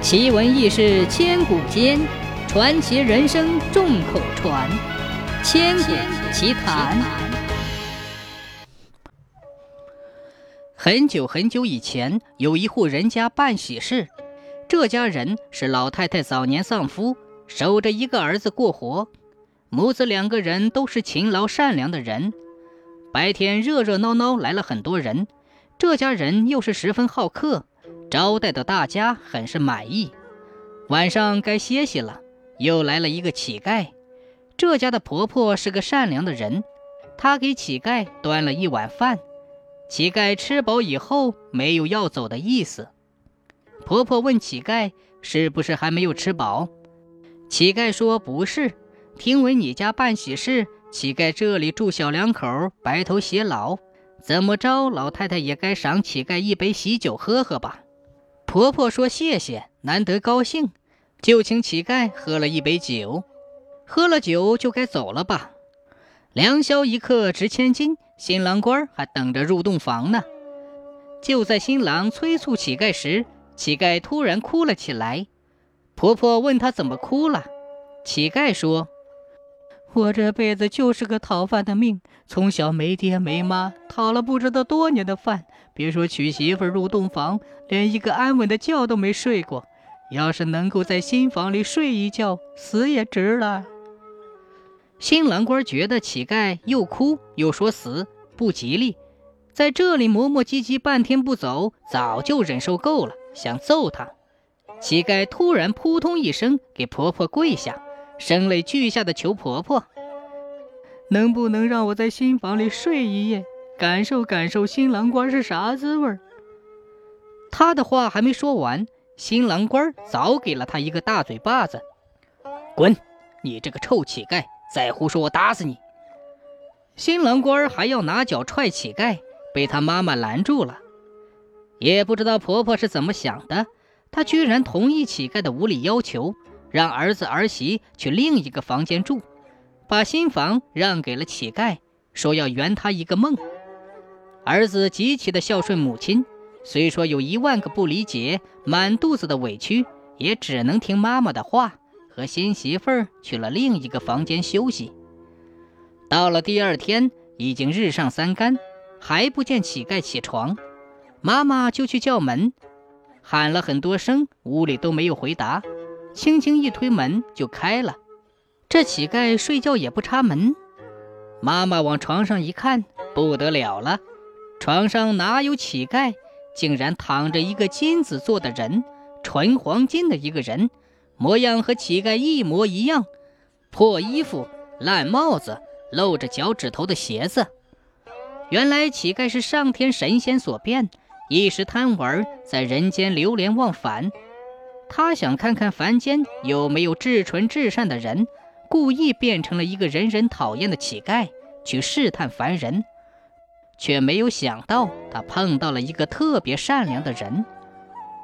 奇闻异事千古间，传奇人生众口传。千古奇谈。很久很久以前，有一户人家办喜事。这家人是老太太早年丧夫，守着一个儿子过活。母子两个人都是勤劳善良的人。白天热热闹闹来了很多人，这家人又是十分好客。招待的大家很是满意。晚上该歇息了，又来了一个乞丐。这家的婆婆是个善良的人，她给乞丐端了一碗饭。乞丐吃饱以后没有要走的意思。婆婆问乞丐：“是不是还没有吃饱？”乞丐说：“不是，听闻你家办喜事，乞丐这里住小两口，白头偕老。怎么着，老太太也该赏乞丐一杯喜酒喝喝吧。”婆婆说：“谢谢，难得高兴，就请乞丐喝了一杯酒。喝了酒就该走了吧？良宵一刻值千金，新郎官还等着入洞房呢。就在新郎催促乞丐时，乞丐突然哭了起来。婆婆问他怎么哭了，乞丐说。”我这辈子就是个讨饭的命，从小没爹没妈，讨了不知道多年的饭，别说娶媳妇入洞房，连一个安稳的觉都没睡过。要是能够在新房里睡一觉，死也值了。新郎官觉得乞丐又哭又说死不吉利，在这里磨磨唧唧半天不走，早就忍受够了，想揍他。乞丐突然扑通一声给婆婆跪下。声泪俱下的求婆婆：“能不能让我在新房里睡一夜，感受感受新郎官是啥滋味？”他的话还没说完，新郎官早给了他一个大嘴巴子：“滚！你这个臭乞丐，再胡说我打死你！”新郎官还要拿脚踹乞丐，被他妈妈拦住了。也不知道婆婆是怎么想的，她居然同意乞丐的无理要求。让儿子儿媳去另一个房间住，把新房让给了乞丐，说要圆他一个梦。儿子极其的孝顺母亲，虽说有一万个不理解，满肚子的委屈，也只能听妈妈的话，和新媳妇儿去了另一个房间休息。到了第二天，已经日上三竿，还不见乞丐起床，妈妈就去叫门，喊了很多声，屋里都没有回答。轻轻一推门就开了，这乞丐睡觉也不插门。妈妈往床上一看，不得了了，床上哪有乞丐，竟然躺着一个金子做的人，纯黄金的一个人，模样和乞丐一模一样，破衣服、烂帽子、露着脚趾头的鞋子。原来乞丐是上天神仙所变，一时贪玩，在人间流连忘返。他想看看凡间有没有至纯至善的人，故意变成了一个人人讨厌的乞丐，去试探凡人，却没有想到他碰到了一个特别善良的人。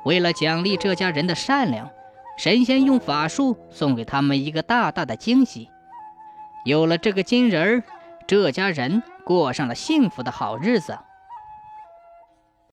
为了奖励这家人的善良，神仙用法术送给他们一个大大的惊喜。有了这个金人儿，这家人过上了幸福的好日子。